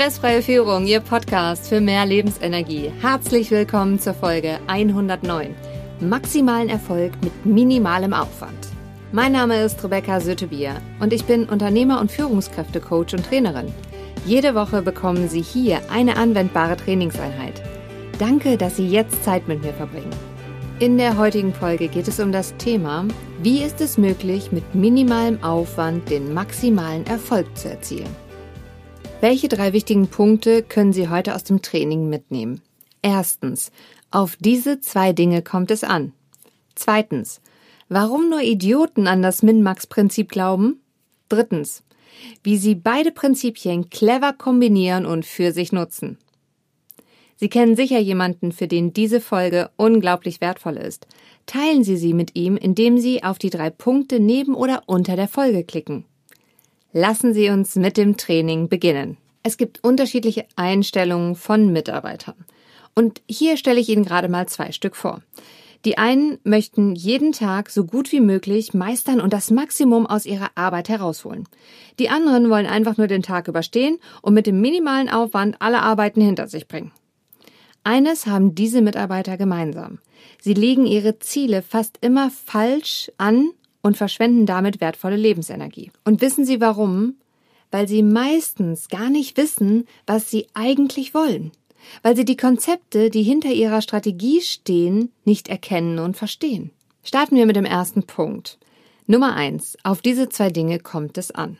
Stressfreie Führung, Ihr Podcast für mehr Lebensenergie. Herzlich willkommen zur Folge 109. Maximalen Erfolg mit minimalem Aufwand. Mein Name ist Rebecca Sötebier und ich bin Unternehmer- und Führungskräftecoach und Trainerin. Jede Woche bekommen Sie hier eine anwendbare Trainingseinheit. Danke, dass Sie jetzt Zeit mit mir verbringen. In der heutigen Folge geht es um das Thema, wie ist es möglich, mit minimalem Aufwand den maximalen Erfolg zu erzielen. Welche drei wichtigen Punkte können Sie heute aus dem Training mitnehmen? Erstens, auf diese zwei Dinge kommt es an. Zweitens, warum nur Idioten an das Min-Max-Prinzip glauben? Drittens, wie Sie beide Prinzipien clever kombinieren und für sich nutzen. Sie kennen sicher jemanden, für den diese Folge unglaublich wertvoll ist. Teilen Sie sie mit ihm, indem Sie auf die drei Punkte neben oder unter der Folge klicken. Lassen Sie uns mit dem Training beginnen. Es gibt unterschiedliche Einstellungen von Mitarbeitern. Und hier stelle ich Ihnen gerade mal zwei Stück vor. Die einen möchten jeden Tag so gut wie möglich meistern und das Maximum aus ihrer Arbeit herausholen. Die anderen wollen einfach nur den Tag überstehen und mit dem minimalen Aufwand alle Arbeiten hinter sich bringen. Eines haben diese Mitarbeiter gemeinsam. Sie legen ihre Ziele fast immer falsch an und verschwenden damit wertvolle Lebensenergie. Und wissen Sie warum? Weil Sie meistens gar nicht wissen, was Sie eigentlich wollen. Weil Sie die Konzepte, die hinter Ihrer Strategie stehen, nicht erkennen und verstehen. Starten wir mit dem ersten Punkt. Nummer eins. Auf diese zwei Dinge kommt es an.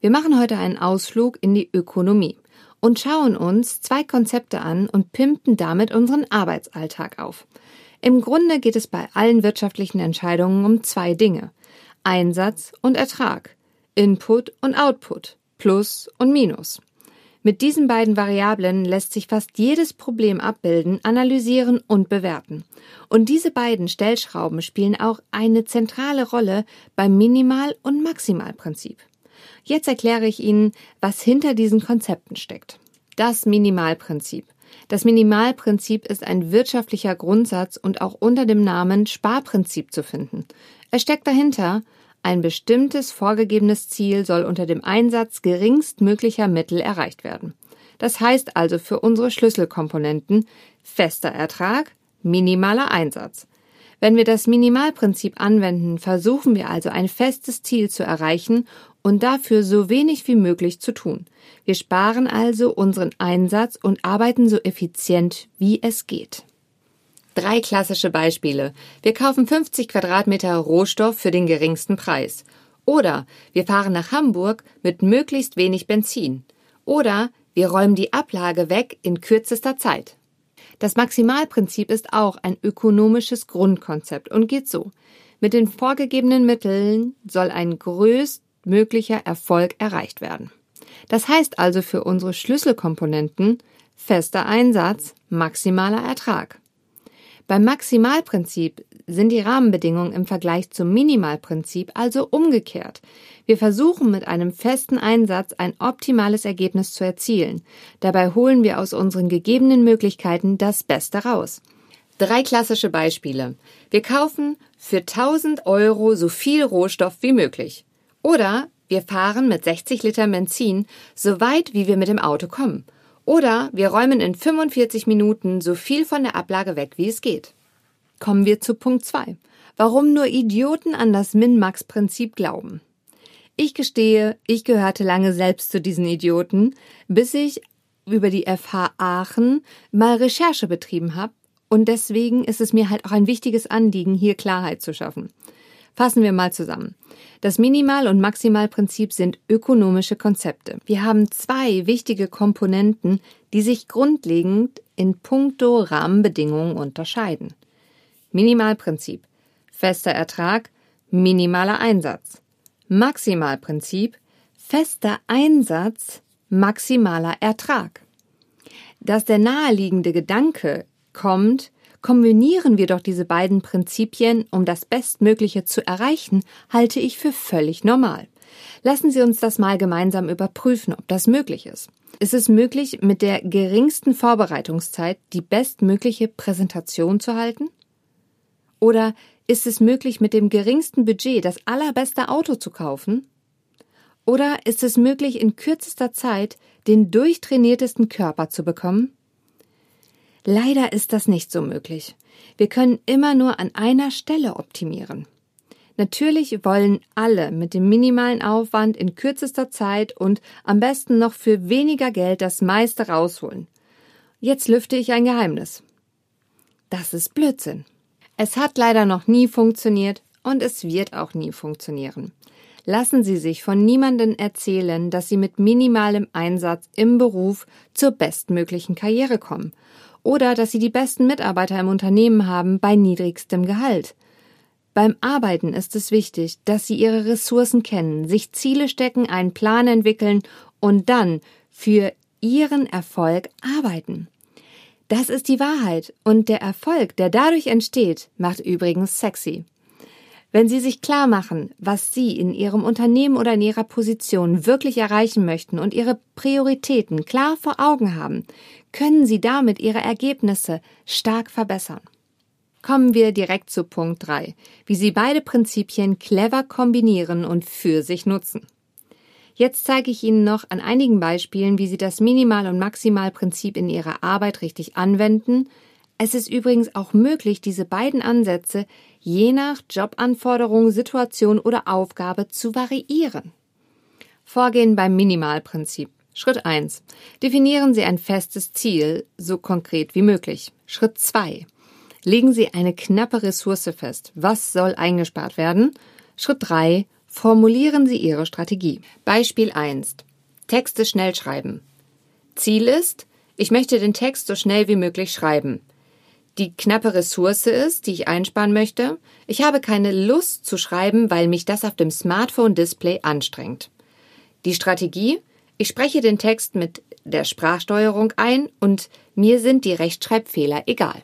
Wir machen heute einen Ausflug in die Ökonomie und schauen uns zwei Konzepte an und pimpen damit unseren Arbeitsalltag auf. Im Grunde geht es bei allen wirtschaftlichen Entscheidungen um zwei Dinge. Einsatz und Ertrag. Input und Output. Plus und Minus. Mit diesen beiden Variablen lässt sich fast jedes Problem abbilden, analysieren und bewerten. Und diese beiden Stellschrauben spielen auch eine zentrale Rolle beim Minimal- und Maximalprinzip. Jetzt erkläre ich Ihnen, was hinter diesen Konzepten steckt. Das Minimalprinzip. Das Minimalprinzip ist ein wirtschaftlicher Grundsatz und auch unter dem Namen Sparprinzip zu finden. Es steckt dahinter, ein bestimmtes vorgegebenes Ziel soll unter dem Einsatz geringstmöglicher Mittel erreicht werden. Das heißt also für unsere Schlüsselkomponenten fester Ertrag, minimaler Einsatz. Wenn wir das Minimalprinzip anwenden, versuchen wir also ein festes Ziel zu erreichen und dafür so wenig wie möglich zu tun. Wir sparen also unseren Einsatz und arbeiten so effizient wie es geht. Drei klassische Beispiele. Wir kaufen 50 Quadratmeter Rohstoff für den geringsten Preis. Oder wir fahren nach Hamburg mit möglichst wenig Benzin. Oder wir räumen die Ablage weg in kürzester Zeit. Das Maximalprinzip ist auch ein ökonomisches Grundkonzept und geht so. Mit den vorgegebenen Mitteln soll ein größt möglicher Erfolg erreicht werden. Das heißt also für unsere Schlüsselkomponenten fester Einsatz, maximaler Ertrag. Beim Maximalprinzip sind die Rahmenbedingungen im Vergleich zum Minimalprinzip also umgekehrt. Wir versuchen mit einem festen Einsatz ein optimales Ergebnis zu erzielen. Dabei holen wir aus unseren gegebenen Möglichkeiten das Beste raus. Drei klassische Beispiele. Wir kaufen für 1000 Euro so viel Rohstoff wie möglich. Oder wir fahren mit 60 Liter Benzin so weit, wie wir mit dem Auto kommen. Oder wir räumen in 45 Minuten so viel von der Ablage weg, wie es geht. Kommen wir zu Punkt 2. Warum nur Idioten an das Min-Max-Prinzip glauben. Ich gestehe, ich gehörte lange selbst zu diesen Idioten, bis ich über die FH Aachen mal Recherche betrieben habe und deswegen ist es mir halt auch ein wichtiges Anliegen, hier Klarheit zu schaffen. Fassen wir mal zusammen. Das Minimal- und Maximalprinzip sind ökonomische Konzepte. Wir haben zwei wichtige Komponenten, die sich grundlegend in puncto Rahmenbedingungen unterscheiden. Minimalprinzip. Fester Ertrag, minimaler Einsatz. Maximalprinzip. Fester Einsatz, maximaler Ertrag. Dass der naheliegende Gedanke kommt, Kombinieren wir doch diese beiden Prinzipien, um das Bestmögliche zu erreichen, halte ich für völlig normal. Lassen Sie uns das mal gemeinsam überprüfen, ob das möglich ist. Ist es möglich, mit der geringsten Vorbereitungszeit die bestmögliche Präsentation zu halten? Oder ist es möglich, mit dem geringsten Budget das allerbeste Auto zu kaufen? Oder ist es möglich, in kürzester Zeit den durchtrainiertesten Körper zu bekommen? Leider ist das nicht so möglich. Wir können immer nur an einer Stelle optimieren. Natürlich wollen alle mit dem minimalen Aufwand in kürzester Zeit und am besten noch für weniger Geld das meiste rausholen. Jetzt lüfte ich ein Geheimnis. Das ist Blödsinn. Es hat leider noch nie funktioniert und es wird auch nie funktionieren. Lassen Sie sich von niemandem erzählen, dass Sie mit minimalem Einsatz im Beruf zur bestmöglichen Karriere kommen oder dass Sie die besten Mitarbeiter im Unternehmen haben bei niedrigstem Gehalt. Beim Arbeiten ist es wichtig, dass Sie Ihre Ressourcen kennen, sich Ziele stecken, einen Plan entwickeln und dann für Ihren Erfolg arbeiten. Das ist die Wahrheit und der Erfolg, der dadurch entsteht, macht übrigens sexy. Wenn Sie sich klar machen, was Sie in Ihrem Unternehmen oder in Ihrer Position wirklich erreichen möchten und Ihre Prioritäten klar vor Augen haben, können Sie damit Ihre Ergebnisse stark verbessern. Kommen wir direkt zu Punkt 3, wie Sie beide Prinzipien clever kombinieren und für sich nutzen. Jetzt zeige ich Ihnen noch an einigen Beispielen, wie Sie das Minimal- und Maximalprinzip in Ihrer Arbeit richtig anwenden, es ist übrigens auch möglich, diese beiden Ansätze je nach Jobanforderung, Situation oder Aufgabe zu variieren. Vorgehen beim Minimalprinzip. Schritt 1. Definieren Sie ein festes Ziel, so konkret wie möglich. Schritt 2. Legen Sie eine knappe Ressource fest. Was soll eingespart werden? Schritt 3. Formulieren Sie Ihre Strategie. Beispiel 1. Texte schnell schreiben. Ziel ist, ich möchte den Text so schnell wie möglich schreiben die knappe Ressource ist, die ich einsparen möchte. Ich habe keine Lust zu schreiben, weil mich das auf dem Smartphone-Display anstrengt. Die Strategie? Ich spreche den Text mit der Sprachsteuerung ein und mir sind die Rechtschreibfehler egal.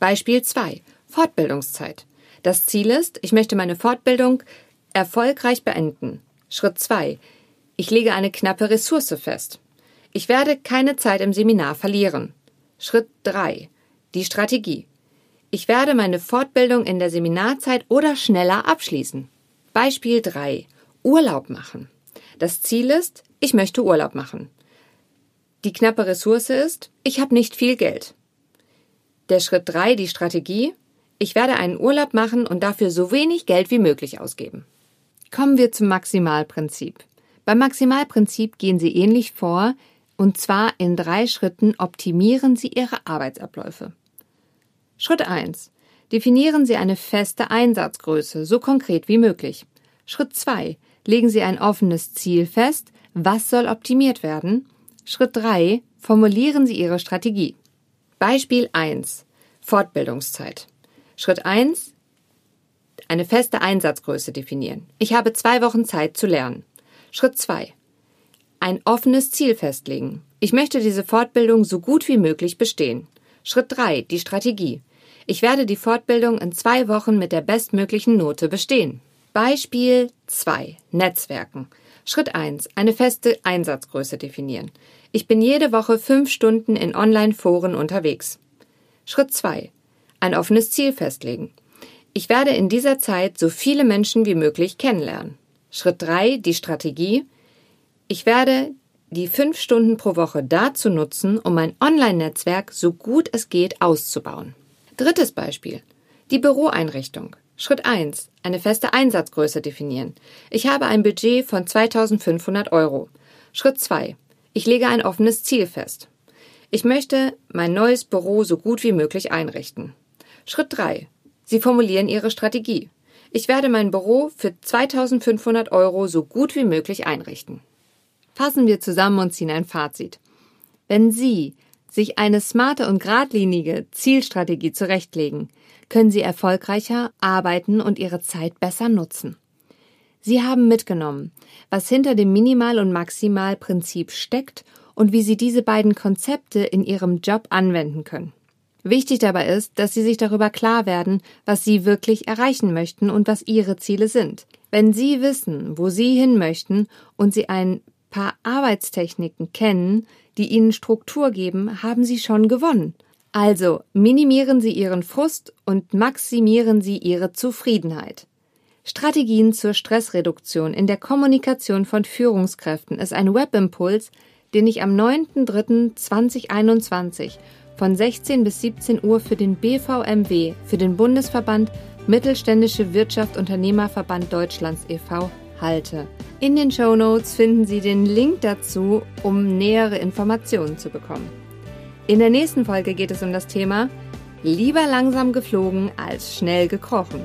Beispiel 2. Fortbildungszeit. Das Ziel ist, ich möchte meine Fortbildung erfolgreich beenden. Schritt 2. Ich lege eine knappe Ressource fest. Ich werde keine Zeit im Seminar verlieren. Schritt 3. Die Strategie. Ich werde meine Fortbildung in der Seminarzeit oder schneller abschließen. Beispiel 3. Urlaub machen. Das Ziel ist, ich möchte Urlaub machen. Die knappe Ressource ist, ich habe nicht viel Geld. Der Schritt 3, die Strategie. Ich werde einen Urlaub machen und dafür so wenig Geld wie möglich ausgeben. Kommen wir zum Maximalprinzip. Beim Maximalprinzip gehen Sie ähnlich vor, und zwar in drei Schritten optimieren Sie Ihre Arbeitsabläufe. Schritt 1. Definieren Sie eine feste Einsatzgröße, so konkret wie möglich. Schritt 2. Legen Sie ein offenes Ziel fest. Was soll optimiert werden? Schritt 3. Formulieren Sie Ihre Strategie. Beispiel 1. Fortbildungszeit. Schritt 1. Eine feste Einsatzgröße definieren. Ich habe zwei Wochen Zeit zu lernen. Schritt 2 ein offenes Ziel festlegen. Ich möchte diese Fortbildung so gut wie möglich bestehen. Schritt 3. Die Strategie. Ich werde die Fortbildung in zwei Wochen mit der bestmöglichen Note bestehen. Beispiel 2. Netzwerken. Schritt 1. Eine feste Einsatzgröße definieren. Ich bin jede Woche fünf Stunden in Online-Foren unterwegs. Schritt 2. Ein offenes Ziel festlegen. Ich werde in dieser Zeit so viele Menschen wie möglich kennenlernen. Schritt 3. Die Strategie. Ich werde die fünf Stunden pro Woche dazu nutzen, um mein Online-Netzwerk so gut es geht auszubauen. Drittes Beispiel. Die Büroeinrichtung. Schritt 1. Eine feste Einsatzgröße definieren. Ich habe ein Budget von 2500 Euro. Schritt 2. Ich lege ein offenes Ziel fest. Ich möchte mein neues Büro so gut wie möglich einrichten. Schritt 3. Sie formulieren Ihre Strategie. Ich werde mein Büro für 2500 Euro so gut wie möglich einrichten. Fassen wir zusammen und ziehen ein Fazit. Wenn Sie sich eine smarte und geradlinige Zielstrategie zurechtlegen, können Sie erfolgreicher arbeiten und Ihre Zeit besser nutzen. Sie haben mitgenommen, was hinter dem Minimal- und Maximalprinzip steckt und wie Sie diese beiden Konzepte in Ihrem Job anwenden können. Wichtig dabei ist, dass Sie sich darüber klar werden, was Sie wirklich erreichen möchten und was Ihre Ziele sind. Wenn Sie wissen, wo Sie hin möchten und Sie ein paar Arbeitstechniken kennen, die Ihnen Struktur geben, haben Sie schon gewonnen. Also minimieren Sie Ihren Frust und maximieren Sie Ihre Zufriedenheit. Strategien zur Stressreduktion in der Kommunikation von Führungskräften ist ein Webimpuls, den ich am 9.3.2021 von 16 bis 17 Uhr für den BVMW, für den Bundesverband Mittelständische Wirtschaft Unternehmerverband Deutschlands e.V. halte. In den Show Notes finden Sie den Link dazu, um nähere Informationen zu bekommen. In der nächsten Folge geht es um das Thema Lieber langsam geflogen als schnell gekrochen.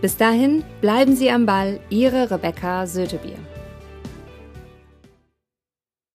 Bis dahin bleiben Sie am Ball, Ihre Rebecca Sötebier.